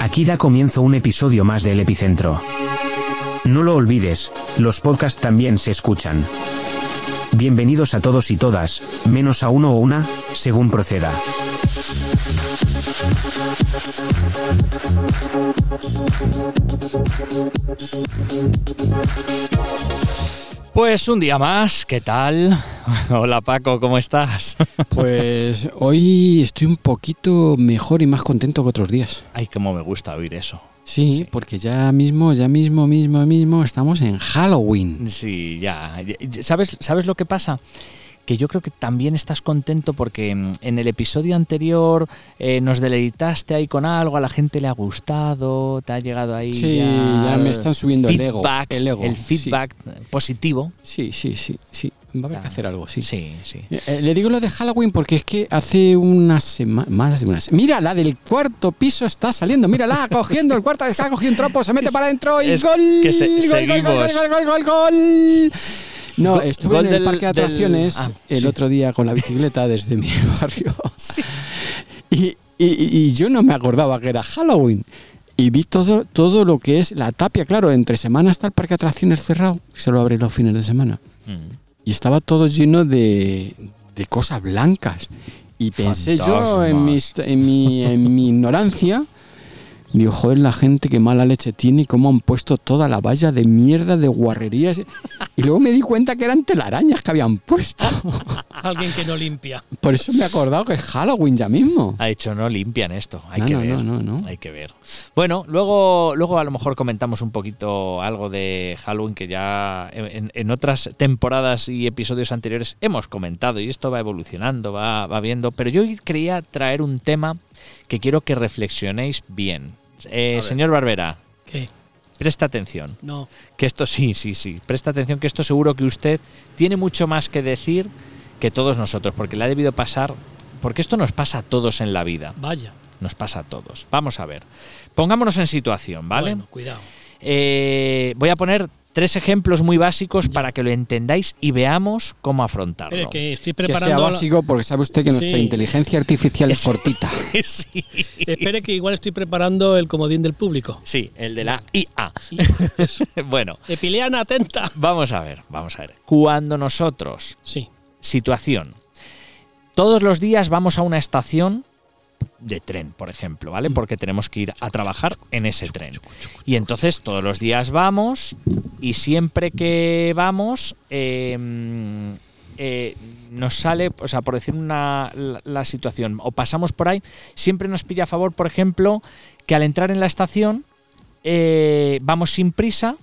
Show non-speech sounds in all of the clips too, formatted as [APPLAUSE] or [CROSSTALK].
Aquí da comienzo un episodio más del Epicentro. No lo olvides, los podcasts también se escuchan. Bienvenidos a todos y todas, menos a uno o una, según proceda. Pues un día más, ¿qué tal? [LAUGHS] Hola Paco, ¿cómo estás? [LAUGHS] Pues hoy estoy un poquito mejor y más contento que otros días. Ay, cómo me gusta oír eso. Sí, Sí. porque ya mismo, ya mismo, mismo, mismo estamos en Halloween. Sí, ya. ¿Sabes, ¿Sabes lo que pasa? Que yo creo que también estás contento porque mm, en el episodio anterior eh, nos deleitaste ahí con algo, a la gente le ha gustado, te ha llegado ahí. Sí, ya me están subiendo el ego, el ego, sí. feedback positivo. Sí, sí, sí, sí. Va a haber que hacer algo, sí. Sí, sí. Eh, eh, le digo lo de Halloween porque es que hace unas semanas, más de unas Mira, la del cuarto piso está saliendo, mírala, cogiendo el cuarto, está cogiendo un tropo, se mete Es- para adentro y es gol, que se- gol, gol, seguimos. gol, gol, gol, gol, gol. No, estuve en el del- parque de del- atracciones ah, el sí. otro día con la bicicleta desde mi [LAUGHS] barrio. Y, y- y yo no me acordaba que era Halloween. Y vi todo, todo lo que es la tapia, claro, entre semana está el parque de atracciones cerrado, se lo abre los fines de semana Mm. y estaba todo lleno de, de cosas blancas. Y pensé yo en, mi, en mi ignorancia, [LAUGHS] digo, joder, la gente que mala leche tiene y cómo han puesto toda la valla de mierda, de guarrerías. Y luego me di cuenta que eran telarañas que habían puesto. [LAUGHS] Alguien que no limpia. Por eso me he acordado que es Halloween ya mismo. Ha dicho, no limpian esto. Hay No, que no, ver. no, no, no. Hay que ver. Bueno, luego, luego a lo mejor comentamos un poquito algo de Halloween que ya en, en otras temporadas y episodios anteriores hemos comentado y esto va evolucionando, va, va viendo. Pero yo hoy quería traer un tema que quiero que reflexionéis bien. Eh, señor Barbera, ¿Qué? presta atención. No. Que esto sí, sí, sí. Presta atención que esto seguro que usted tiene mucho más que decir que todos nosotros, porque le ha debido pasar, porque esto nos pasa a todos en la vida. Vaya. Nos pasa a todos. Vamos a ver. Pongámonos en situación, ¿vale? Bueno, cuidado. Eh, voy a poner tres ejemplos muy básicos para que lo entendáis y veamos cómo afrontarlo. Espere, que estoy Que sea preparando. básico porque sabe usted que nuestra inteligencia artificial es [LAUGHS] cortita. [LAUGHS] sí. Espere que igual estoy preparando el comodín del público. Sí, el de la IA. [LAUGHS] bueno, Epiliana, atenta. vamos a ver, vamos a ver. Cuando nosotros, Sí. situación, todos los días vamos a una estación de tren, por ejemplo, ¿vale? Porque tenemos que ir a trabajar en ese tren. Y entonces todos los días vamos y siempre que vamos eh, eh, nos sale, o sea, por decir una, la, la situación, o pasamos por ahí, siempre nos pilla a favor, por ejemplo, que al entrar en la estación eh, vamos sin prisa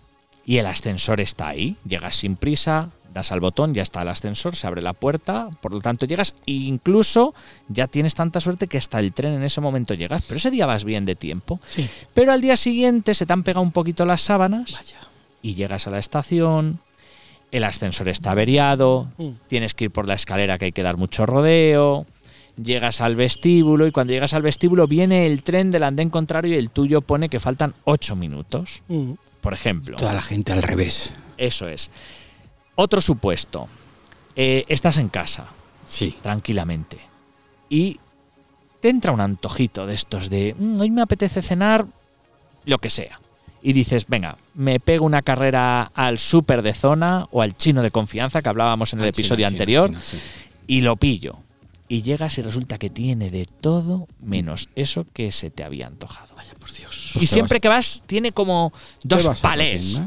y el ascensor está ahí. Llegas sin prisa, das al botón, ya está el ascensor, se abre la puerta, por lo tanto llegas e incluso ya tienes tanta suerte que hasta el tren en ese momento llegas, pero ese día vas bien de tiempo. Sí. Pero al día siguiente se te han pegado un poquito las sábanas Vaya. y llegas a la estación, el ascensor está averiado, Mm. tienes que ir por la escalera que hay que dar mucho rodeo, llegas al vestíbulo y cuando llegas al vestíbulo viene el tren del andén contrario y el tuyo pone que faltan 8 minutos, Mm. por ejemplo. Toda la gente al revés. Eso es. Otro supuesto. Eh, estás en casa, Sí. tranquilamente, y te entra un antojito de estos de, "Mm, hoy me apetece cenar lo que sea. Y dices, venga, me pego una carrera al súper de zona o al chino de confianza que hablábamos en el Ah, episodio anterior China, sí. y lo pillo. Y llegas y resulta que tiene de todo menos eso que se te había antojado. Vaya por Dios. Pues y te siempre vas- que vas, tiene como ¿Te dos palés.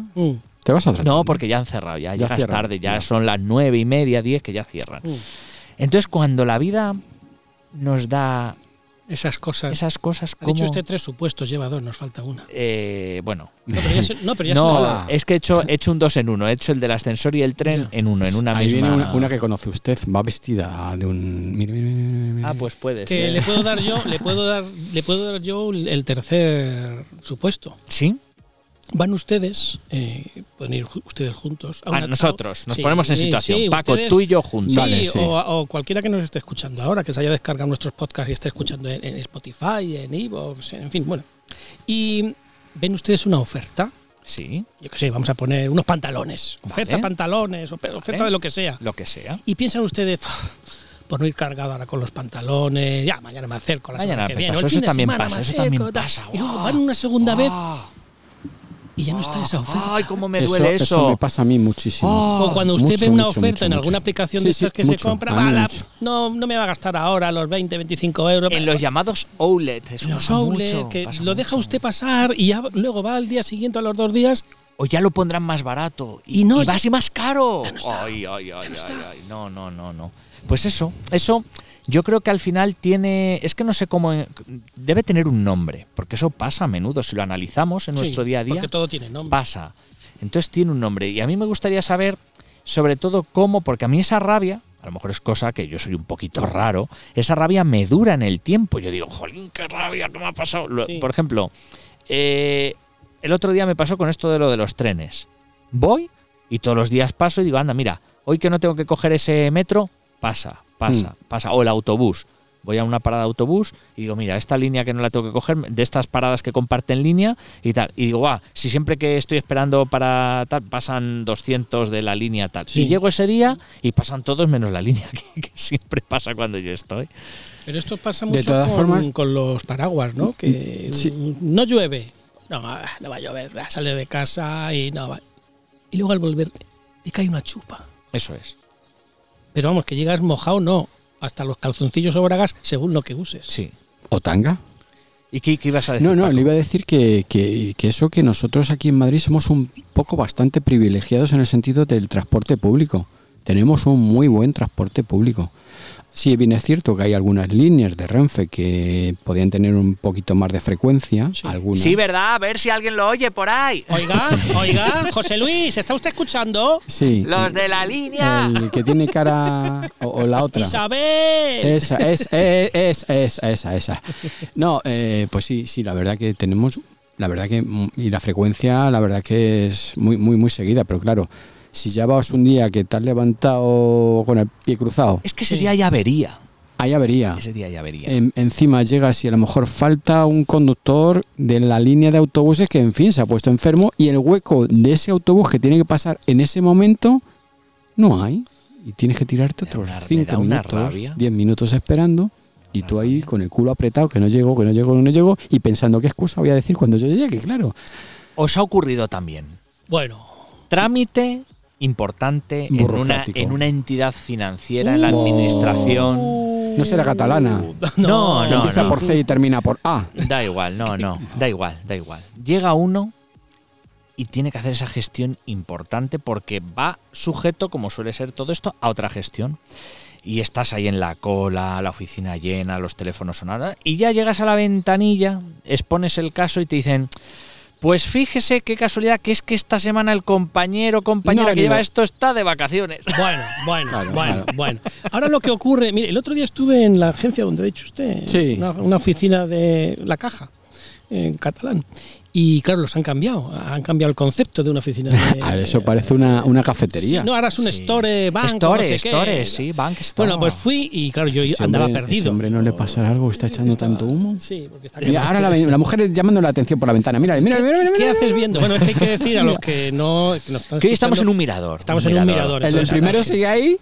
¿Te vas a otra No, porque ya han cerrado, ya, Ya llegas cierran, tarde, ya ya. son las nueve y media, diez que ya cierran. Entonces, cuando la vida nos da Esas cosas. esas cosas ha como... dicho usted tres supuestos, lleva dos, nos falta una. eh, bueno, No, pero ya se, no, pero ya [LAUGHS] no, se Hola. es que he hecho, he hecho un dos en uno. He hecho el del ascensor y el tren en uno, en una Ahí misma... viene una, una que conoce usted, va vestida de un... Mire, mire, mire, mire, mire. Ah, pues puede que ser. le puedo dar yo, le [LAUGHS] puedo dar, le puedo dar yo el tercer supuesto. ¿Sí? Van ustedes, eh, pueden ir ustedes juntos. A una- nosotros, nos sí, ponemos en situación. sí, Paco, ustedes- tú y yo juntos. Sí, Vale, sí. O, o cualquiera que nos esté escuchando ahora, que se haya descargado nuestros podcasts y esté escuchando en, en Spotify, en Evox, en fin, bueno. Y ven ustedes una oferta, Sí, yo qué sé, vamos a poner unos pantalones, oferta Vale. pantalones, o- oferta Vale. de lo que sea. lo que sea. Y piensan ustedes, "Uf, por no ir cargado ahora con los pantalones, ya mañana me acerco la Mañana semana que viene. eso de también pasa, eso también tal". pasa. Y luego ¡Guau! van una segunda vez Ah, y ya no está esa oferta. Ay, cómo me duele eso. eso me pasa a mí muchísimo. Oh, O cuando usted mucho, ve una mucho, oferta mucho, en mucho. alguna aplicación Sí, de sí, estas que mucho, se compra, a mí "Va, la- mucho. no, no me va a gastar ahora los 20, 25 euros. en los llamados outlet, eso los pasa mucho, que pasa lo deja mucho. usted pasar y ya luego va al día siguiente a los dos días. O ya lo pondrán más barato. Y, Y no, y va ya- así más caro. ya no está. Ay, ay, ay, Ya no ay, está. ay. No, no, no, no. Pues eso, eso yo creo que al final tiene. Es que no sé cómo. Debe tener un nombre, porque eso pasa a menudo. Si lo analizamos en nuestro día a día, Porque todo tiene nombre. pasa. Entonces tiene un nombre. Y a mí me gustaría saber, sobre todo, cómo, porque a mí esa rabia, a lo mejor es cosa que yo soy un poquito raro, esa rabia me dura en el tiempo. Yo digo, jolín, qué rabia, ¿qué me ha pasado? Sí. Por ejemplo, eh, el otro día me pasó con esto de lo de los trenes. Voy y todos los días paso y digo, anda, mira, hoy que no tengo que coger ese metro, pasa, pasa, pasa. O el autobús. Voy a una parada de autobús y digo, mira, esta línea que no la tengo que coger, de estas paradas que comparten línea y tal. Y digo, guau, si siempre que estoy esperando para tal, pasan 200 de la línea tal. Sí. Y llego ese día y pasan todos menos la línea, [LAUGHS] que, que siempre pasa cuando yo estoy. Pero esto pasa De mucho todas con, formas- con los paraguas, ¿no? Que Sí. no llueve. No, ah, no va a llover. Va a salir de casa y no va. Y luego al volver te cae una chupa. Eso es. Pero vamos, que llegas mojado, no. Hasta los calzoncillos o bragas, según lo que uses. Sí. ¿O tanga? ¿Y qué, qué ibas a decir? No, no, Paco? le iba a decir que, que- que eso que nosotros aquí en Madrid somos un poco bastante privilegiados en el sentido del transporte público. Tenemos un muy buen transporte público. Sí, bien es cierto que hay algunas líneas de Renfe que podrían tener un poquito más de frecuencia. Sí. Algunas. Sí, ¿verdad? A ver si alguien lo oye por ahí. Oiga, [LAUGHS] oiga, José Luis, ¿está usted escuchando? Sí. Los de la línea. El que tiene cara o, o la otra. Isabel. Esa, es, es, es, es- esa, esa. No, eh, pues sí, sí, la verdad que tenemos, la verdad que, mm, y la frecuencia, la verdad que es muy, muy, muy seguida, pero claro, si ya vas un día que te has levantado con el pie cruzado, Es que ese Sí. día ya vería. ahí avería. Ese día ya vería. En- encima llegas y a lo mejor falta un conductor de la línea de autobuses que, en fin, se ha puesto enfermo y el hueco de ese autobús que tiene que pasar en ese momento no hay. Y tienes que tirarte otros una- me 5 da una minutos, rabia. 10 minutos esperando y tú ahí con el culo apretado, que no llego, que no llego, que no llego, y pensando qué excusa voy a decir cuando yo llegue, claro. ¿Os ha ocurrido también? Bueno, Trámite importante en una, Burocrático. en una entidad financiera, en la Uh. administración. No será catalana. [LAUGHS] No, no, empieza no. por C y termina por A. Da igual, no, no, da igual, da igual. Llega uno y tiene que hacer esa gestión importante porque va sujeto, como suele ser todo esto, a otra gestión. Y estás ahí en la cola, la oficina llena, los teléfonos sonando, y ya llegas a la ventanilla, expones el caso y te dicen, pues fíjese qué casualidad que es que esta semana el compañero o compañera No que lleva esto está de vacaciones. [LAUGHS] Bueno, bueno, Claro, bueno, claro. bueno. Ahora lo que ocurre, mire, el otro día estuve en la agencia donde ha dicho usted, Sí. una, una oficina de la caja, en catalán. Y claro, los han cambiado, han cambiado el concepto de una oficina de... A [LAUGHS] ver, eso parece una, una cafetería. Sí, no, ahora es un Sí. store, banco, Store, no sé qué. store, sí, bank store. Bueno, pues fui y claro, yo Ese andaba hombre- perdido. ese hombre no le pasará algo, está echando Estaba- tanto humo. Sí, porque está Mira, ahora la, la mujer llamando la atención por la ventana. Mira, mira, mira, mira. ¿Qué mira. haces viendo? Bueno, es que hay que decir a los [LAUGHS] que no... Que nos están que hoy estamos en un mirador. Estamos en un mirador. El del primero sigue ahí.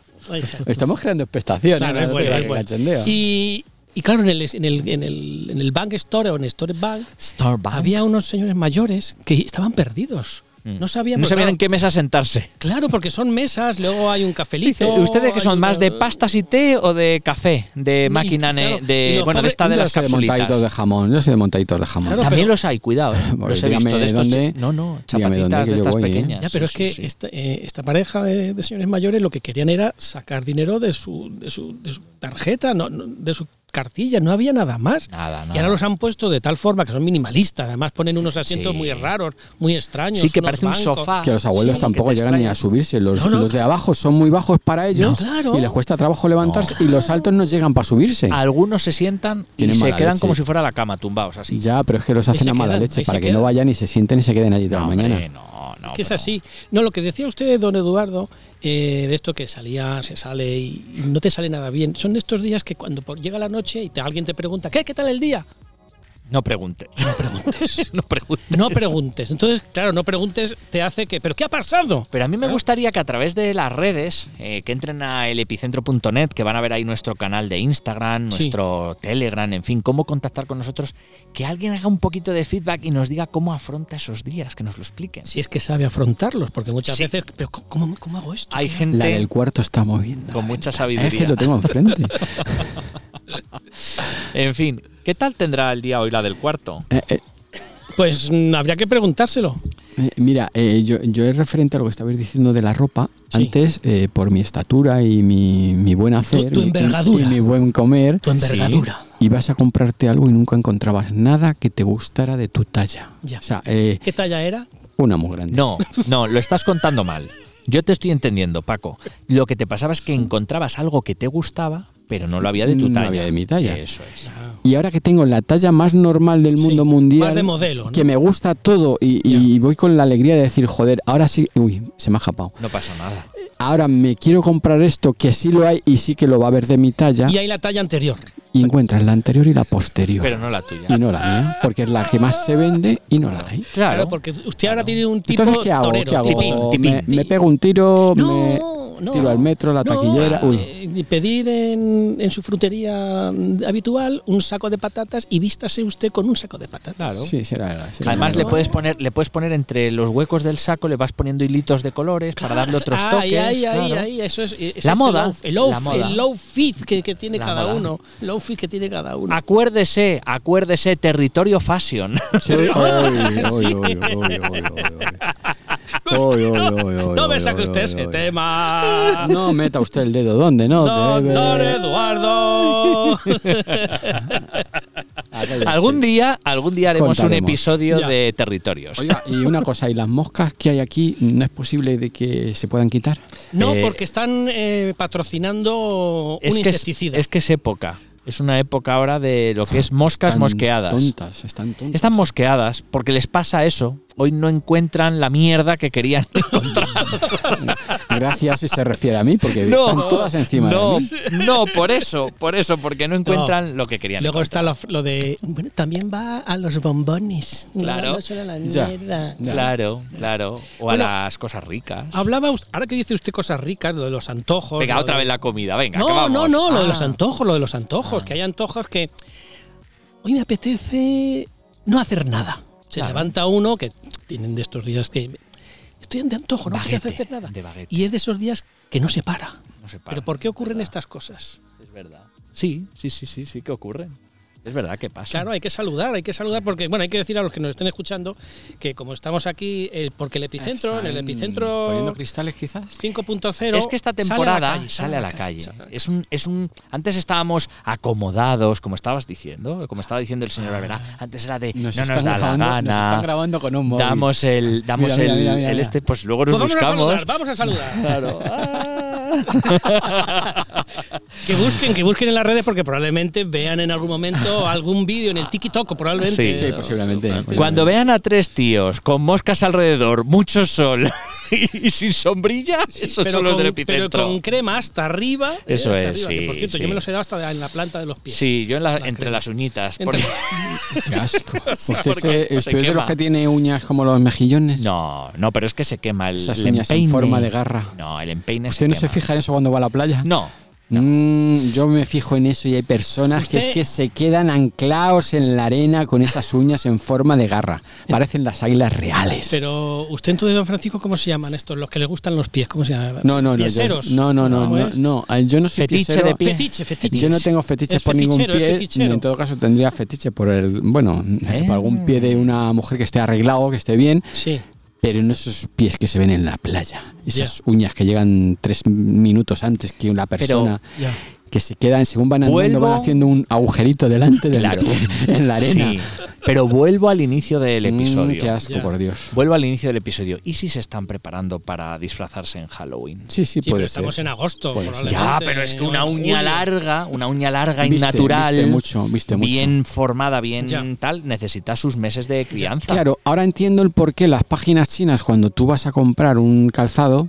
Estamos creando expectación. Claro, ¿no? es bueno, es bueno. Y, y claro, en el, en, el, en, el, en el Bank Store o en Store Bank Store Bank. había unos señores mayores que estaban perdidos. Mm. No sabían, no sabían claro, en qué mesa sentarse. Claro, porque son mesas, luego hay un cafelito. ¿Ustedes que son más de pastas y té o de café? De máquina ne- claro, de bueno, de esta de Yo las soy de montaditos de capsulitas. jamón. Yo soy de montaditos de jamón. Claro, También pero- los hay, cuidado. ¿eh? Los he visto dígame de estos. dónde- no, no, dónde, chapatitas de estas voy, ¿eh? pequeñas. Ya, pero Sí, es que sí, sí. Esta, eh, esta pareja de, de señores mayores lo que querían era sacar dinero de su, de su, de su tarjeta, no, no, de su cartilla, no había nada más. Nada, Y nada. ahora los han puesto de tal forma que son minimalistas, además ponen unos asientos Sí. muy raros, muy extraños. Sí, que unos parece un sofá. Que los abuelos Sí, tampoco llegan ni a subirse. Los, No, no. los de abajo son muy bajos para ellos No, claro. y les cuesta trabajo levantarse y los altos no llegan para subirse. Algunos se sientan y se quedan leche. como si fuera la cama, tumbados así. Ya, pero es que los hacen a mala quedan, leche para que quedan. no vayan y se sienten y se queden allí toda No, la hombre, mañana. no, no, Es que es así. No, lo que decía usted, don Eduardo, eh, de esto que salía, se sale y no te sale nada bien. Son estos días que cuando llega la noche y alguien te pregunta, ¿qué? ¿Qué tal el día? No preguntes. No preguntes. [LAUGHS] no preguntes. No preguntes. Entonces, claro, no preguntes te hace que. ¿Pero qué ha pasado? Pero a mí me gustaría que a través de las redes, eh, que entren a elepicentro.net, que van a ver ahí nuestro canal de Instagram, Sí. nuestro Telegram, en fin, cómo contactar con nosotros, que alguien haga un poquito de feedback y nos diga cómo afronta esos días, que nos lo expliquen. Si es que sabe afrontarlos, porque muchas Sí. veces. ¿Pero cómo- cómo, hago esto? Hay La gente del cuarto está moviendo. con mucha Es que sabiduría. lo tengo enfrente. [LAUGHS] En fin, ¿qué tal tendrá el día hoy la del cuarto? Eh, eh, Pues mm, habría que preguntárselo. Eh, mira, eh, yo, yo es referente a lo que estabais diciendo de la ropa. Sí. Antes, eh, por mi estatura y mi, mi buen hacer tu envergadura. y mi buen comer, Tu envergadura. ibas a comprarte algo y nunca encontrabas nada que te gustara de tu talla. Ya. O sea, eh, ¿Qué talla era? una muy grande. No, no, lo estás contando mal. Yo te estoy entendiendo, Paco. Lo que te pasaba es que encontrabas algo que te gustaba, pero no lo había de tu No talla. había de mi talla. Eso es. Y ahora que tengo la talla más normal del mundo Sí, mundial, Más de modelo, ¿no? que me gusta todo y, y voy con la alegría de decir, joder, ahora sí, uy, se me ha japado. No pasa nada. Ahora me quiero comprar esto que sí lo hay y sí que lo va a ver de mi talla Y hay la talla anterior. y encuentras la anterior y la posterior. Pero no la tuya. y no la mía, porque es la que más se vende y no la hay. Claro. porque usted ahora tiene un tipo Entonces, ¿qué hago? torero. ¿Qué hago? tipín, tipín. Me, me pego un tiro, me No, tiro al metro, la No, taquillera. Uy. eh, pedir en, en su frutería habitual un saco de patatas y vístase usted con un saco de patatas. Claro. Sí, será. será Además le puedes poner, le puedes poner entre los huecos del saco, le vas poniendo hilitos de colores para darle otros toques. Ahí, ahí, claro. ahí, eso es, ese La es moda, El low, la moda. el low fit que, que tiene La cada moda. uno. Low fit que tiene cada uno. Acuérdese, acuérdese, territorio fashion. Sí. Uy, uy, uy, [LAUGHS] no me saque usted ese tema. No meta usted el dedo. ¿Dónde? No, Don, debe. don Eduardo. [LAUGHS] Algún día, algún día haremos un episodio Ya. de territorios. Oiga, y una cosa, ¿y las moscas que hay aquí no es posible de que se puedan quitar? No, Eh, porque están eh, patrocinando es un que es, insecticida. es que es época. Es una época ahora de lo que es moscas Están mosqueadas. Tontas, están tontas. Están mosqueadas porque les pasa eso. Hoy no encuentran la mierda que querían [LAUGHS] encontrar. Gracias si se refiere a mí, porque están todas encima no, de mí. no, por eso, por eso, porque no encuentran lo que querían. Luego está lo, lo de. Bueno, también va a los bombones. Claro. No, no solo a la Ya. mierda. Ya. Claro, claro. O Bueno, a las cosas ricas. Hablaba usted, ahora que dice usted cosas ricas, lo de los antojos. Venga, lo otra de- vez la comida, venga. que No, vamos. no, no, lo de Ah. los antojos, lo de los antojos, Ah. que hay antojos que hoy me apetece no hacer nada. Se Claro. levanta uno que tienen de estos días que estoy de antojo, no Baguete, hacer nada. de. Y es de esos días que no se para. No se para, Pero ¿por qué ocurren verdad, estas cosas? Es verdad. Sí, sí, sí, sí, sí que ocurren. Es verdad que pasa. Claro, hay que saludar, hay que saludar porque, bueno, hay que decir a los que nos estén escuchando que como estamos aquí, eh, porque el epicentro, en el epicentro Poniendo cristales, quizás. 5.0 Es que esta temporada sale a la calle. sale a la Es un, es un. Antes estábamos acomodados, como estabas diciendo, como estaba diciendo el señor Alberá. Antes era de Nos no nos están da la grabando- nos gana. están grabando con un móvil. Damos el, damos Mira, el, mira, mira, el este, pues luego nos Pues vamos a buscamos. saludar, vamos a saludar. [LAUGHS] Claro. [LAUGHS] [LAUGHS] Que busquen, que busquen en las redes porque probablemente vean en algún momento algún vídeo en el TikTok, probablemente. Sí. Sí, posiblemente. Cuando vean a tres tíos con moscas alrededor, mucho sol [LAUGHS] y, sin sombrilla, esos pero son los con, del pero epicentro. con crema hasta arriba. eh, Eso hasta es, arriba, que sí, por cierto, sí. yo me los he dado hasta en la planta de los pies. Sí, yo en la- La entre crema. las uñitas. Entre- porque- Qué asco. [LAUGHS] Sí, ¿Usted, porque se- se usted es de los que tiene uñas como los mejillones? No, no, pero es que se quema el, Esas el uñas en forma de garra. No, el empeine ¿Usted no se fija en eso cuando va a la playa? No. Mm, yo me fijo en eso y hay personas que es que se quedan anclados en la arena con esas uñas en forma de garra. Parecen las águilas reales. Pero usted entonces, don Francisco, ¿cómo se llaman estos? Los que le gustan los pies, ¿cómo se llaman? No, no, no. yo- no, no, no, ¿Cómo no, es? no, ah, Yo no soy Fetiche de pie. Fetiche, fetiche. Yo no tengo fetiches Es por ningún pie, ni en todo caso tendría fetiche por el, bueno, Eh. por algún pie de una mujer que esté arreglado, que esté bien, Sí. Pero no esos pies que se ven en la playa, esas uñas que llegan tres minutos antes que una persona. Que se quedan, según van andando, Vuelvo- van haciendo un agujerito delante del Claro. [LAUGHS] en la arena. Sí, pero vuelvo al inicio del Mm, episodio. qué asco, por Dios. Vuelvo al inicio del episodio. ¿Y si se están preparando para disfrazarse en Halloween? Sí, sí, Sí, pero estamos en agosto. Ya, pero es que una uña julio. larga, una uña larga y natural, viste mucho, viste mucho. bien formada, bien tal, necesita sus meses de crianza. Claro, ahora entiendo el por qué las páginas chinas, cuando tú vas a comprar un calzado,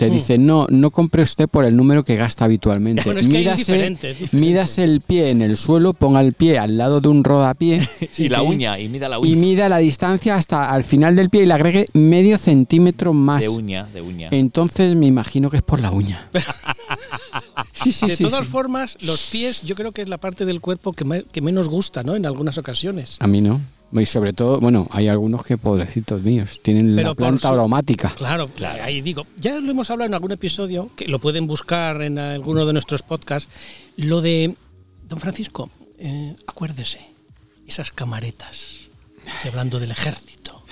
Te dicen, no, no compre usted por el número que gasta habitualmente. [LAUGHS] Bueno, es que Mídase- diferente. Mídase el pie en el suelo, ponga el pie al lado de un rodapié [LAUGHS] Y la uña, y mida la y uña. mida la distancia hasta al final del pie y le agregue medio centímetro más. De uña, de uña. Entonces me imagino que es por la uña. [LAUGHS] sí, sí, de sí, todas formas, los pies yo creo que es la parte del cuerpo que, me- que menos gusta, ¿no? En algunas ocasiones. A mí no. Y sobre todo, bueno, hay algunos que pobrecitos míos, tienen Pero la planta su- aromática. Claro, Claro. ahí digo, ya lo hemos hablado en algún episodio, que lo pueden buscar en alguno de nuestros podcasts, lo de, don Francisco, eh, acuérdese, esas camaretas, estoy hablando del ejército,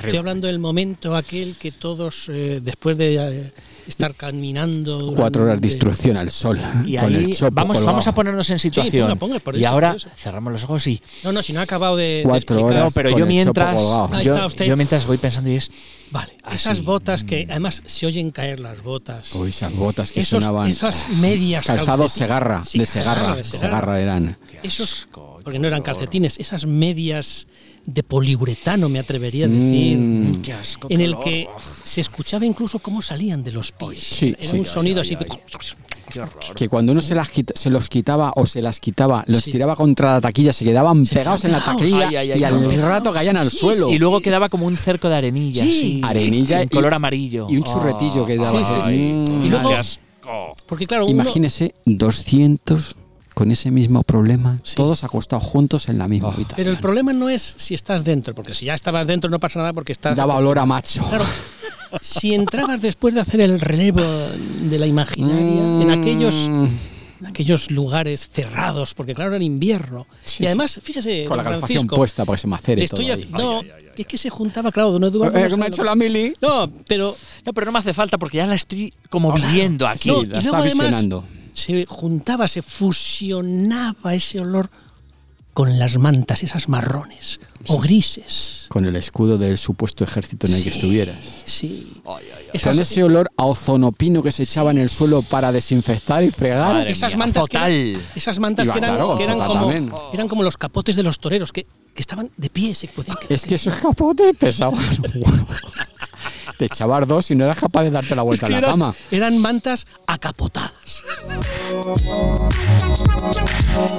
estoy hablando del momento aquel que todos, eh, después de eh, estar caminando... Cuatro horas de instrucción al sol. Y con ahí el chopo vamos, colgado. vamos a ponernos en situación. ponga, ponga, por y eso, ahora cerramos los ojos y. No, no, si no ha acabado de... de Cuatro explicar. horas. No, pero con yo mientras. Yo, está usted. yo mientras voy pensando y es. Vale, Así. esas botas Mm. que además se oyen caer las botas. Uy, esas botas que Esos- sonaban. esas medias Calzados calcetines. segarra, Sí, de segarra. de Segarra eran. Esos, porque no eran calcetines, esas medias de poliuretano, me atrevería a decir, Mm. Qué asco. en el que se escuchaba incluso cómo salían de los pies. Sí, Era sí, un sonido así de... Que cuando uno se, las quita- se los quitaba o se las quitaba, los Sí. tiraba contra la taquilla, se quedaban Se pegados en la taquilla Ay, ay, ay, y al rato caían al Sí, suelo. Y luego quedaba como un cerco de arenilla. Arenilla en color amarillo. y un churretillo que daba. Sí, sí, sí. Mm. Y luego-. Porque claro, uno... Imagínese 200 con ese mismo problema, Sí. todos acostados juntos en la misma Oh. habitación. Pero el problema no es si estás dentro, porque si ya estabas dentro no pasa nada porque estás... Daba olor a macho. Claro, [LAUGHS] si entrabas después de hacer el relevo de la imaginaria, en aquellos Mm. en aquellos lugares cerrados, porque claro, era invierno. Sí, y además, fíjese, Con la calefacción puesta para que se macere todo estoy haci- no, es que se juntaba, claro, don Eduardo. Eh, no que me ha hecho la mili. No, pero No, pero no me hace falta porque ya la estoy como viviendo aquí. Sí, la y luego está además visionando. se juntaba, se fusionaba ese olor con las mantas, esas marrones o grises. Con el escudo del supuesto ejército en el que estuvieras. Sí. Ay, ay, ay. Con ese olor a ozonopino que se echaba en el suelo para desinfectar y fregar. Madre esas mía, mantas que eran, esas mantas Iba, que eran, claro, que eran como, eran como los capotes de los toreros, que, que estaban de pie, se podían. Es que esos capotes pesaban. [LAUGHS] Te echabas dos y no eras capaz de darte la vuelta Es que en la eran- cama. Eran mantas acapotadas.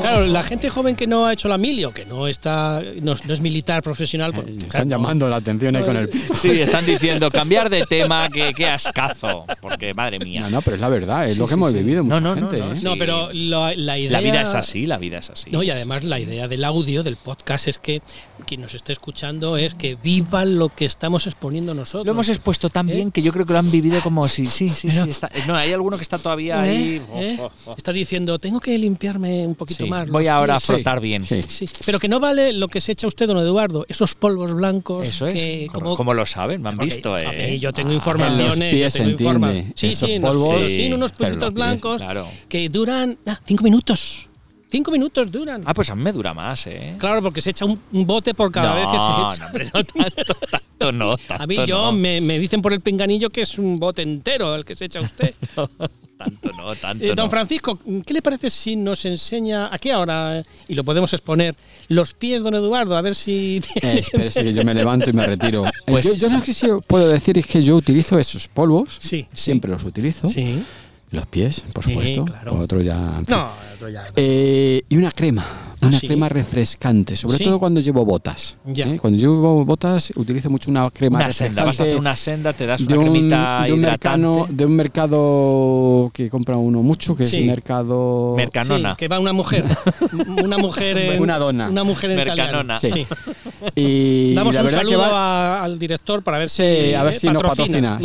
Claro, la gente joven que no ha hecho la mili o que no está no, no es militar profesional, pues, Eh, claro, Están no. llamando la atención ahí con el. [LAUGHS] Sí, están diciendo cambiar de tema, que qué ascazo. Porque, madre mía. No, no, pero es la verdad, es lo que sí, hemos sí. vivido No, mucha no, no, gente. no, ¿eh? No, pero la, la idea La vida es así, la vida es así. No, y además la idea del audio, del podcast, es que quien nos esté escuchando es que viva lo que estamos exponiendo nosotros. Lo hemos expuesto tan ¿Eh? bien que yo creo que lo han vivido como si. Sí, sí, sí. Pero- está- no, hay alguno que está todavía ahí. ¿Eh? ¿Eh? Oh, oh, oh. Está diciendo, tengo que limpiarme un poquito Sí, más. Voy ahora a pies". frotar bien. Sí. Sí, pero que no vale lo que se echa usted, don Eduardo, esos polvos blancos. Eso es. que como, como lo saben, me han visto. a eh. mí yo tengo Ah, informaciones. en los pies yo tengo informa- entiende. Sí, Esos sí, polvos, sí, unos polvitos los pies, blancos claro. que duran ah, cinco minutos. Cinco minutos duran. Ah, pues a mí me dura más, ¿eh? Claro, porque se echa un, un bote por cada no, vez que se echa. no, hombre, no tanto, [LAUGHS] tanto no. Tanto a mí yo no. me, me dicen por el pinganillo que es un bote entero el que se echa usted. [LAUGHS] Tanto no, tanto Eh, don. Francisco, ¿qué le parece si nos enseña aquí ahora, eh, y lo podemos exponer, los pies, don Eduardo? A ver si... [LAUGHS] Eh, espérese que yo me levanto y me retiro. Eh, Pues- yo, yo lo que sí puedo decir es que yo utilizo esos polvos. Sí, Siempre los utilizo. Sí. Los pies, por Sí, supuesto. claro. Con otro ya. en fin. No, otro ya. Eh, y una crema, una Ah, ¿sí? crema refrescante, sobre Sí. todo cuando llevo botas. Ya. ¿eh? Cuando llevo botas utilizo mucho una crema Una senda, vas a hacer refrescante una senda, te das de una un, cremita de un hidratante. mercado, de un mercado que compra uno mucho, que es el mercado Mercanona. Sí, que va una mujer. [LAUGHS] una mujer en, Una dona. Una mujer en Mercanona. italiano. Sí. Sí. y Damos la un verdad que saludo va, a- al director para ver Sí, si, a ver eh, si nos patrocina.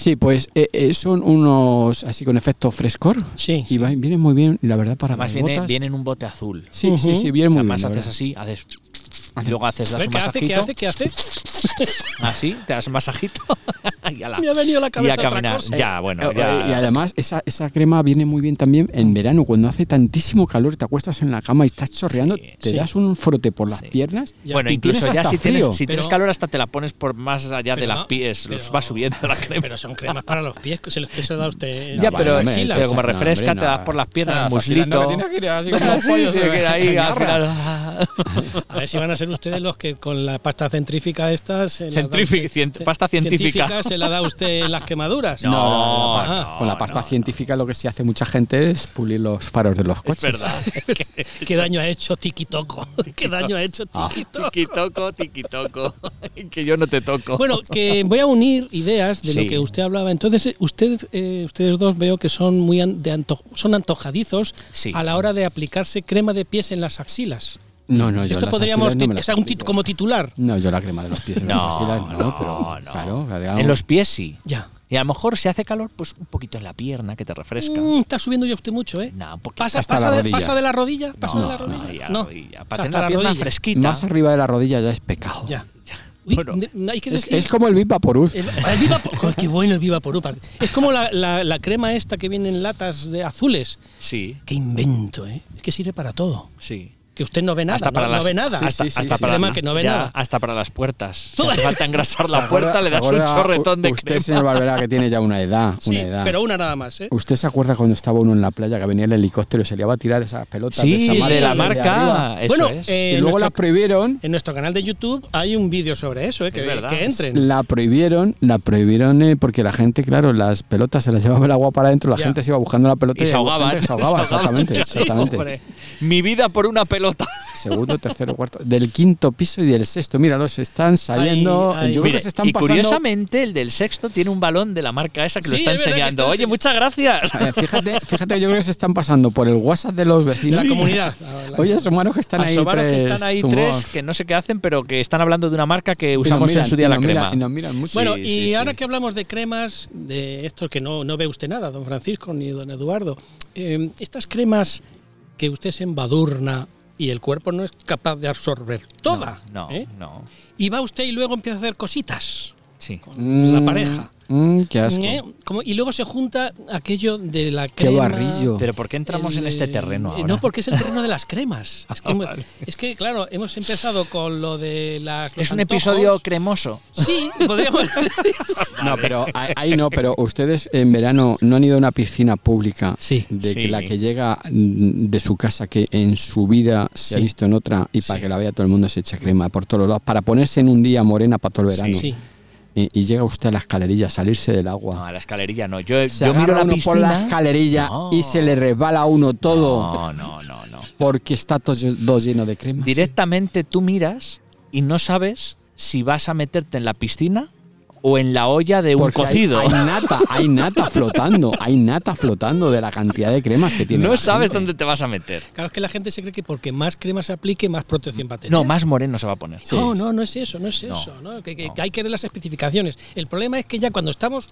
Sí. Pues eh, eh, son unos así con efecto frescor Sí. y va- vienen muy bien y la verdad para Además las viene, botas. viene en un bote azul. Sí, sí, sí, vienen muy Además bien. la haces así, haces... Y luego haces, A das ver, un ¿qué hace? ¿Qué masajito. hace? ¿Qué hace? [LAUGHS] Así, te das un masajito. [LAUGHS] y, ala. Me ha venido a la y a cabeza otra caminar. cosa. Ya, bueno, Eh, ya. Y además, esa, esa crema viene muy bien también en verano, cuando hace tantísimo calor y te acuestas en la cama y estás chorreando, Sí, te sí. das un frote por las Sí. piernas. Ya. Bueno, y incluso tienes ya hasta si tienes, si tienes Pero- calor hasta te la pones por más allá de Pero- las pies, los pero- va subiendo la crema. Pero son cremas para los pies que se, que se da usted. [LAUGHS] No, ya, pero, hombre, pero pues, como no, refresca, hombre, te no. das por las piernas, Ah, el vacilando, muslito. que ir así como eh, ahí al final. ah, A ver si van a ser ustedes los que con la pasta centrífica esta se la dan- Centrífica- ce- cien- pasta científica. se la da usted en las quemaduras. [LAUGHS] No, no, con la pasta científica lo que sí hace mucha gente es pulir los faros de los Es coches. verdad. [LAUGHS] ¿Qué daño ha hecho Tiki Toco? [LAUGHS] ¿Qué daño ha hecho Ah. Tiki Toco? Tiki toco, tiki toco. que yo no te toco. Bueno, que voy a unir ideas de Sí. lo que usted hablaba. Entonces, eh, usted, eh, ustedes dos veo que son muy an- de anto- son antojadizos Sí. a la hora de aplicarse crema de pies en las axilas. No, no, yo Esto las podríamos no me las es tit- como titular. No, yo la crema de los pies en las No, axilas no, no, pero no. claro, digamos, En los pies sí. Ya. Y a lo mejor si hace calor, pues un poquito en la pierna que te refresca. Mm, está subiendo ya usted mucho, ¿eh? No, un poquito. Pasa, Hasta pasa la de, rodilla. pasa de la rodilla. Pasa No, de la no, rodilla. No. rodilla. Para tener la la pierna rodilla. fresquita. más arriba de la rodilla ya es pecado. Ya. Uy, Bueno. hay que Es, decir. es como el Vivaporuz. El, el Viva qué bueno el Viva Porú. Es como la, la- la crema esta que viene en latas de azules. Sí, Qué invento, ¿eh? Es que sirve para todo. sí. Que usted no ve nada. hasta para no, las, no ve nada. Sí, Hasta, sí, hasta sí, para sí. la- que no ve ya, nada. hasta para las puertas. Si hace falta engrasar la ¿Se puerta, le das un chorretón de usted, crema. señor Barbera, que tiene ya una edad, Sí, una edad. pero una nada más, ¿eh? ¿Usted se acuerda cuando estaba uno en la playa que venía el helicóptero y se le iba a tirar esas pelotas Sí, de, esa de la marca marca. Eso bueno, es. eh, Y luego la nuestro, prohibieron, en nuestro canal de YouTube hay un vídeo sobre eso, ¿eh? Que, Es que entren. la prohibieron, la prohibieron eh, porque la gente, claro, las pelotas se las llevaba el agua para adentro, la gente se iba buscando la pelota y se ahogaban. se [LAUGHS] ahogaba, Se ahogaban. exactamente. Mi vida por una pelota. Segundo, tercero, cuarto, del quinto piso y del sexto. Míralos, están saliendo. Ay, ay. Yo creo Mire, que se están y pasando. curiosamente, el del sexto tiene un balón de la marca esa que lo está es enseñando. Oye, muchas gracias. Eh, fíjate, fíjate, yo creo que se están pasando por el WhatsApp de los vecinos. La comunidad. La- [LAUGHS] la- Oye, asomaros que están ahí tres. que están ahí zumos. tres que no sé qué hacen, pero que están hablando de una marca que usamos miran, en su día la crema. miran, y nos miran mucho. Bueno, Sí, y sí, ahora sí. que hablamos de cremas, de esto que no, no ve usted nada, don Francisco ni don Eduardo, eh, estas cremas que usted se embadurna y el cuerpo no es capaz de absorber toda, No, ¿eh? no. y va usted y luego empieza a hacer cositas Sí. con la pareja. Mm, qué asco. ¿eh? Como- y luego se junta aquello de la Qué crema. barrillo. Pero ¿por qué entramos en este terreno eh, ahora? No, porque es el terreno de las cremas. [LAUGHS] Es que, vale. es que, claro, hemos empezado con lo de las. es un antojos. episodio cremoso. Sí, podríamos [LAUGHS] decir. No, pero ahí- no, pero ustedes en verano no han ido a una piscina pública Sí. de que Sí. la que llega mm, de su casa que en su vida se ha visto en otra y para que la vea todo el mundo se echa crema por todos lados para ponerse en un día morena para todo el verano Sí. Y, y llega usted a la escalerilla a salirse del agua No, a la escalerilla no. Yo, se yo miro la uno por la escalerilla No. y se le resbala a uno todo No, no, no, no. porque está todo lleno de crema Directamente tú miras y no sabes si vas a meterte en la piscina o en la olla de un Porque hay- cocido. Hay, nata, hay nata [LAUGHS] flotando, hay nata flotando de la cantidad de cremas que tiene. no la sabes gente. dónde te vas a meter. Claro, es que la gente se cree que porque más crema se aplique, más protección va a tener. No, más moreno se va a poner. Sí. No, no, no es eso, no es No, eso. ¿no? Que, que- no. hay que leer las especificaciones. El problema es que ya cuando estamos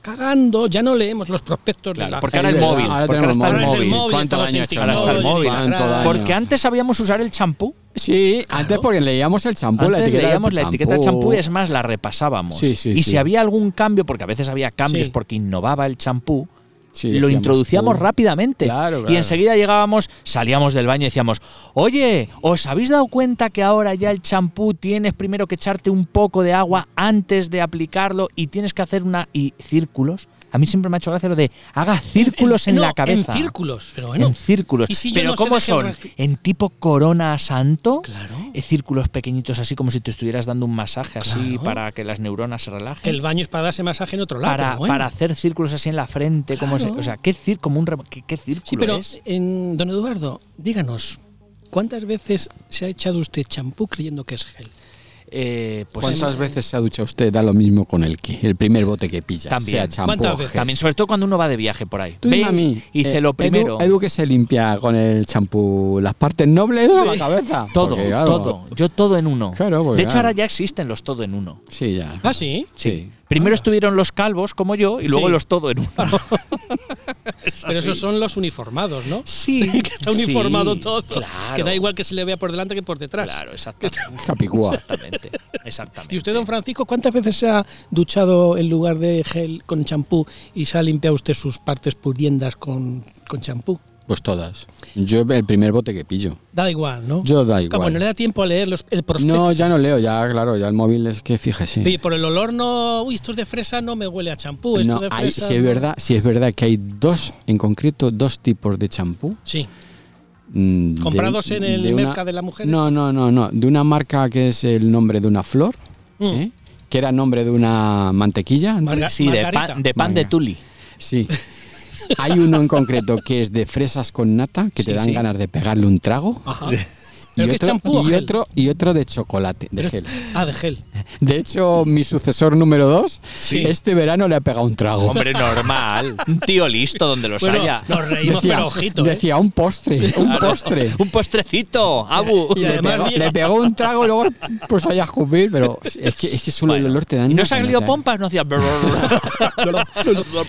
cagando, ya no leemos los prospectos Claro, de la. porque ahora el móvil. ahora porque ahora está el móvil. móvil, ¿Cuánto daño hecho? Ahora está el móvil. Instagram. ¿Cuánto daño? Porque antes sabíamos usar el champú. Sí, antes porque leíamos el champú, la Antes etiqueta leíamos la etiqueta del champú y es más, la repasábamos. Sí, sí, y sí. si había algún cambio, porque a veces había cambios Sí. porque innovaba el champú, Sí, lo introducíamos "Oh". rápidamente. Claro, Y enseguida llegábamos, salíamos del baño y decíamos, oye, ¿os habéis dado cuenta que ahora ya el champú tienes primero que echarte un poco de agua antes de aplicarlo y tienes que hacer una... y círculos? A mí siempre me ha hecho gracia lo de haga círculos en, no, la cabeza. En círculos, pero bueno. en círculos. ¿Y si yo Pero no ¿cómo son? ¿En tipo corona santo? Claro. Eh, Círculos pequeñitos así como si te estuvieras dando un masaje así para que las neuronas se relajen. Que el baño es para darse masaje en otro lado. para, pero bueno. para hacer círculos así en la frente, como Claro. se- o sea, ¿qué, como un qué, qué círculo Sí, pero es? en, don Eduardo, díganos, ¿cuántas veces se ha echado usted champú creyendo que es gel? Eh, pues ¿Cuántas veces se ha duchado usted? Da lo mismo con el que el primer bote que pilla. También. Sea también, sobre todo cuando uno va de viaje por ahí. Tú Ve a mí. hice eh, lo Edu- primero. Edu, que se limpia con el champú las partes nobles o la cabeza. [LAUGHS] todo, Porque, claro, todo. Yo todo en uno. Claro, de hecho, claro. ahora ya existen los todo en uno. Sí, ya. Ah, sí. Sí. Primero estuvieron los calvos como yo y luego Sí. los todo en uno. [LAUGHS] [LAUGHS] Pero esos son los uniformados, ¿no? Sí, [LAUGHS] que está uniformado sí, todo. Claro. Que da igual que se le vea por delante que por detrás. Claro, exactamente. Capicúa. Exactamente. exactamente. ¿Y usted, don Francisco, cuántas veces se ha duchado en lugar de gel con champú y se ha limpiado usted sus partes puriendas con con champú? Pues todas. Yo el primer bote que pillo. Da igual, ¿no? Yo da igual. pues no le da tiempo a leer los, el prospecto. No, ya no leo, ya claro, ya el móvil es que fíjese. Oye, por el olor no, uy, esto es de fresa, no me huele a champú. Esto No, de hay, fresa si es verdad, si es verdad que hay dos, en concreto, dos tipos de champú. Sí. mm, de- ¿Comprados en el de una- mercado de la mujer? No, no, no, no. De una marca que es el nombre de una flor, Mm. ¿eh? que era nombre de una mantequilla. Marga- Sí, de pan, de pan de tuli. Sí. [LAUGHS] Hay uno en concreto que es de fresas con nata, que te dan sí. ganas de pegarle un trago. Ajá. Y ¿Pero es otro, champú y, gel? otro, y otro de chocolate, de gel. Ah, de gel. De hecho, mi sucesor número dos, Sí. este verano le ha pegado un trago. Hombre, normal. Un tío listo donde los Bueno, haya. nos reímos, pero ojito. ¿eh? decía un postre, un postre. Un postrecito, Abu. Y Le pegó, mira- le pegó un trago y luego pues allá a escupir, pero es que, es que solo Bueno. el olor te da ¿Y no unas se han ganas, salido ¿eh? pompas? No hacía. [LAUGHS]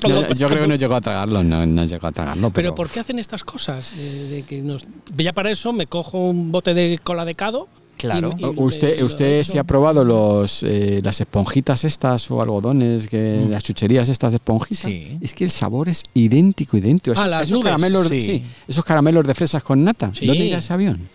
No, yo creo que no llegó a tragarlo, no, no llegó a tragarlo. Pero, Pero ¿por qué hacen estas cosas? Eh, de que nos... Ya para eso me cojo un bote de cola de cado. Claro. y- y ¿Usted, usted si ha probado los, eh, las esponjitas estas o algodones, que, las chucherías estas de esponjita? Sí. Es que el sabor es idéntico, idéntico. Ah, Esos- las esos, nubes. caramelos, Sí. sí, esos caramelos de fresas con nata. Sí. ¿Dónde irá ese avión?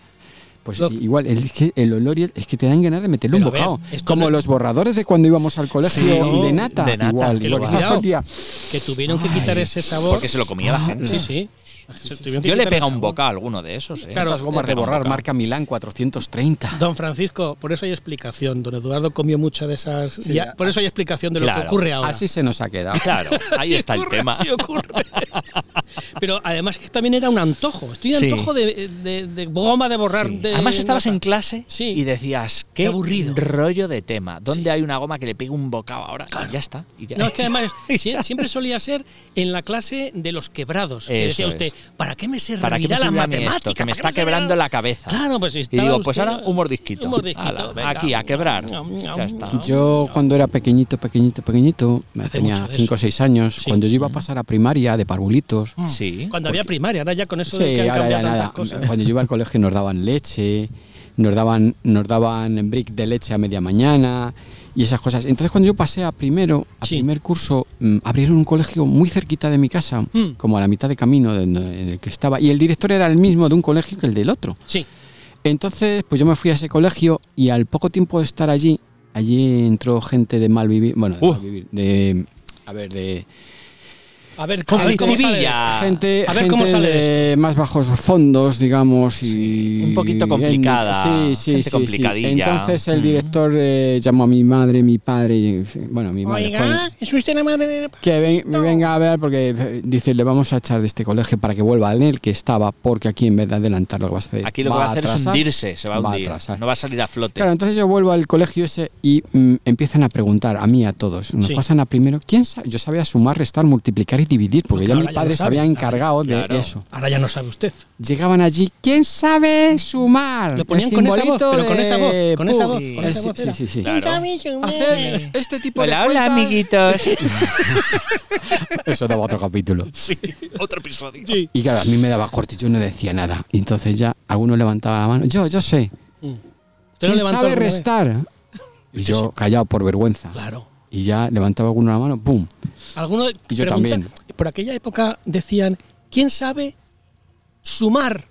Pues Lo- igual, el, el olor y el- es que te dan ganas de meterle Pero un ver, bocado. esto Como no- los borradores de cuando íbamos al colegio Sí, de nata. de nata, igual, que igual. lo- Estás todo el día- Que tuvieron que quitar ese sabor. Porque se lo comía la gente. Sí, sí. Que Yo le pega un bocado a alguno de esos. ¿eh? Claro, Esas gomas de borrar, marca Milán 430. Don Francisco, por eso hay explicación. Don Eduardo comió mucha de esas. ya- por eso hay explicación de lo Claro. que ocurre ahora. Así se nos ha quedado. Claro, [LAUGHS] ahí Sí está el tema. sí ocurre. [LAUGHS] Pero además que también era un antojo. Estoy de Sí. antojo de, de- de goma de borrar. Sí. de Además estabas en clase Sí. y decías, qué, Qué aburrido. rollo de tema. ¿Dónde hay una goma que le pegue un bocado ahora? Y ya está. y ya- No, es que además [LAUGHS] siempre solía ser en la clase de los quebrados. Que Eso decía usted, es. ¿Para qué me servirá ¿Para qué me la matemática? esto? Que me ¿Para qué está servirá? quebrando la cabeza. Claro, pues Y digo, pues ahora un mordisquito. Un mordisquito, Ala, venga. aquí, a quebrar. Ya está. Yo cuando era pequeñito, pequeñito, pequeñito, Hace tenía mucho de 5 o eso. 6 años, Sí. cuando yo iba a pasar a primaria de parvulitos, Sí. Cuando había primaria, ahora ya con eso de sí, que han ahora ya nada, cosas. cuando yo iba al colegio nos daban leche, nos daban, nos daban brick de leche a media mañana y esas cosas. Entonces cuando yo pasé a primero, a Sí. primer curso, mm, abrieron un colegio muy cerquita de mi casa, Mm. como a la mitad de camino en el que estaba, y el director era el mismo de un colegio que el del otro. Sí, Entonces, pues yo me fui a ese colegio y al poco tiempo de estar allí, allí entró gente de mal vivir, bueno, de, Uh. mal vivir, de a ver, de a ver, ¿cómo- cómo sale? Conflictivilla. gente, A ver gente cómo sale de más bajos fondos, digamos, y un poquito complicada, Sí, sí, gente sí. Entonces el Mm. director eh, llamó a mi madre, mi padre, y, bueno, mi madre fue- ¿es usted la madre de.? que ven- me venga a ver porque eh, dice le vamos a echar de este colegio para que vuelva en el que estaba porque aquí en vez de adelantar lo que vas a hacer Aquí lo que va a hacer es atrasar. hundirse, se va a va a hundir. atrasar. no va a salir a flote. Claro, entonces yo vuelvo al colegio ese y mm, empiezan a preguntar a mí, a todos. Nos Sí. pasan a primero. ¿Quién sabe? Yo sabía sumar, restar, multiplicar y dividir, porque ya mi ya padre lo se había Ahora- encargado claro. de eso. Ahora ya no sabe usted. Llegaban allí, ¿quién sabe sumar? Lo ponían con esa voz, pero con esa voz, con esa voz, con El esa sí, voz sí, sí, sí. Claro. Hacer este tipo Hola, de hola, cuentas- amiguitos. [LAUGHS] Eso daba otro capítulo. sí, otro episodio. Y claro, a mí me daba corte, yo no decía nada. Y entonces ya alguno levantaba la mano. Yo, yo sé. Usted lo ¿Quién sabe vez? restar? [LAUGHS] Y yo callado por vergüenza. Claro. Y ya levantaba alguno la mano, ¡pum! Alguno Y yo pregunta- también. Por aquella época decían, ¿quién sabe sumar?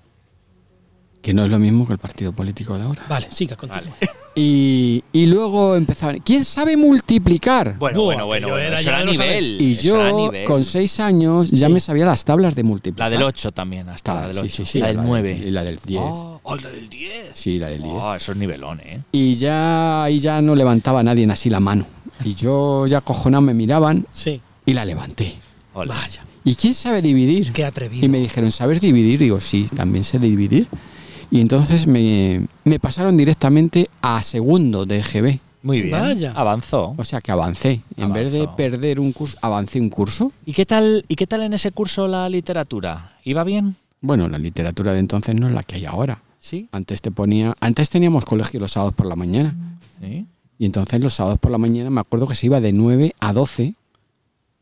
Que no es lo mismo que el partido político de ahora. Vale, siga, continúa. [LAUGHS] Y, y luego empezaban, ¿quién sabe multiplicar? Bueno, Buah, bueno, bueno, bueno, era- eso era nivel. y yo, nivel. con seis años, ya Sí. me sabía las tablas de multiplicar. La del 8 también, hasta la Ah, del sí, 8. sí, sí, la del Y 9. la del 10. Oh, ay, la del 10. Sí, la del 10. Oh, eso es nivelón, ¿eh? Y ya, ahí ya no levantaba nadie así la mano. Y yo ya cojonado me miraban Sí. y la levanté. Hola. Vaya, ¿Y quién sabe dividir? qué atrevido. Y me dijeron, ¿sabes dividir? Digo, sí, también sé dividir. Y entonces me, me pasaron directamente a segundo de EGB. Muy bien. Vaya. Avanzó. O sea que avancé. En vez de perder un curso, avancé un curso. ¿Y qué tal y qué tal en ese curso la literatura? ¿Iba bien? Bueno, la literatura de entonces no es la que hay ahora. Sí. Antes te ponía, antes teníamos colegio los sábados por la mañana. Sí. Y entonces los sábados por la mañana me acuerdo que se iba de 9 a 12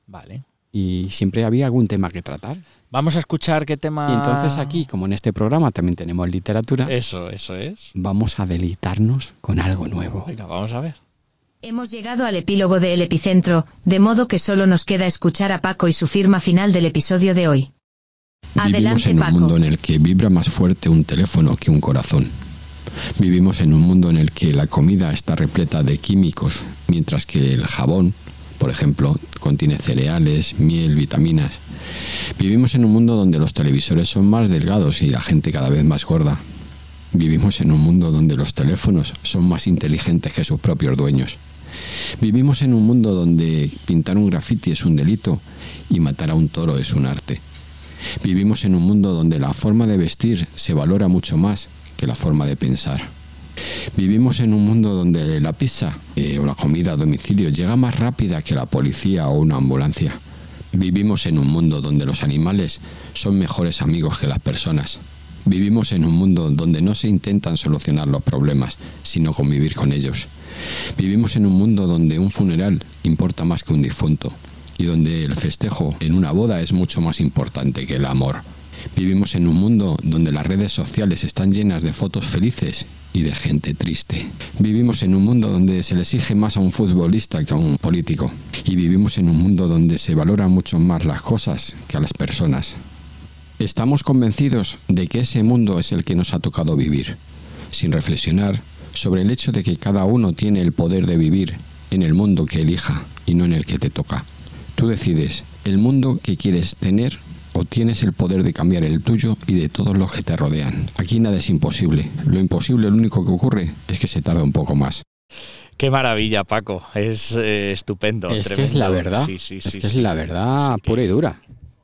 Vale. y siempre había algún tema que tratar. Vamos a escuchar qué tema. Y entonces aquí, como en este programa también tenemos literatura, Eso, eso es. vamos a deleitarnos con algo nuevo. Venga, vamos a ver. Hemos llegado al epílogo de El Epicentro, de modo que solo nos queda escuchar a Paco y su firma final del episodio de hoy. Vivimos Adelante, en un Paco. mundo en el que vibra más fuerte un teléfono que un corazón. Vivimos en un mundo en el que la comida está repleta de químicos, mientras que el jabón, por ejemplo, contiene cereales, miel, vitaminas. Vivimos en un mundo donde los televisores son más delgados y la gente cada vez más gorda. Vivimos en un mundo donde los teléfonos son más inteligentes que sus propios dueños. Vivimos en un mundo donde pintar un grafiti es un delito y matar a un toro es un arte. Vivimos en un mundo donde la forma de vestir se valora mucho más la forma de pensar. Vivimos en un mundo donde la pizza eh, o la comida a domicilio llega más rápida que la policía o una ambulancia. Vivimos en un mundo donde los animales son mejores amigos que las personas. Vivimos en un mundo donde no se intentan solucionar los problemas, sino convivir con ellos. Vivimos en un mundo donde un funeral importa más que un difunto y donde el festejo en una boda es mucho más importante que el amor. Vivimos en un mundo donde las redes sociales están llenas de fotos felices y de gente triste. Vivimos en un mundo donde se le exige más a un futbolista que a un político. Y vivimos en un mundo donde se valoran mucho más las cosas que a las personas. Estamos convencidos de que ese mundo es el que nos ha tocado vivir, sin reflexionar sobre el hecho de que cada uno tiene el poder de vivir en el mundo que elija y no en el que te toca. Tú decides el mundo que quieres tener o tienes el poder de cambiar el tuyo y de todos los que te rodean. Aquí nada es imposible. Lo imposible, lo único que ocurre es que se tarda un poco más. Qué maravilla, Paco. Es eh, estupendo. Es que es la verdad. Sí, sí, es sí, que es sí. la verdad Sí, que- pura y dura.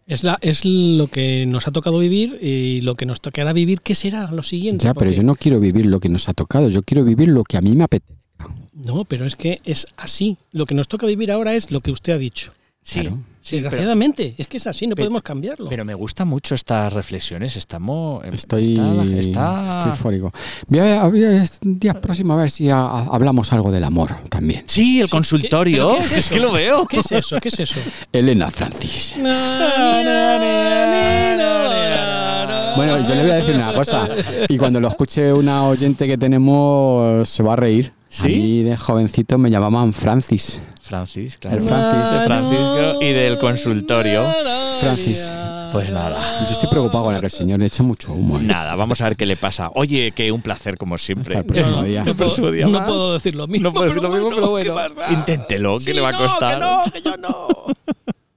Es, la, es lo que nos ha tocado vivir y lo que nos tocará vivir, ¿qué será lo siguiente? Ya, pero yo no quiero vivir lo que nos ha tocado, yo quiero vivir lo que a mí me apetece. No, pero es que es así. Lo que nos toca vivir ahora es lo que usted ha dicho. Sí, Claro. Sí, pero, Desgraciadamente, es que es así, no Pero- podemos cambiarlo. pero me gustan mucho estas reflexiones. Estamos. Estoy, está- está- estoy eufórico. Voy a, voy a- días próximos a ver si a- a- hablamos algo del amor también. Sí, el consultorio. ¿Pero qué es que lo veo. ¿Qué es eso? ¿Qué es eso? Elena Francis. Bueno, yo le voy a decir una cosa. Y cuando lo escuche una oyente que tenemos, se va a reír. ¿Sí? A mí de jovencito me llamaban Francis. Francis, claro. El Francis. De Francisco y del consultorio. Francis. Pues nada. Yo estoy preocupado con aquel señor, le echa mucho humo. ¿eh? Nada, vamos a ver qué le pasa. Oye, que un placer como siempre. Hasta el próximo día. No, puedo, próximo día no puedo decir lo mismo. No puedo decir lo mismo, pero ¿qué bueno. Inténtelo, que Sí, le va a no, costar. que no, que yo no.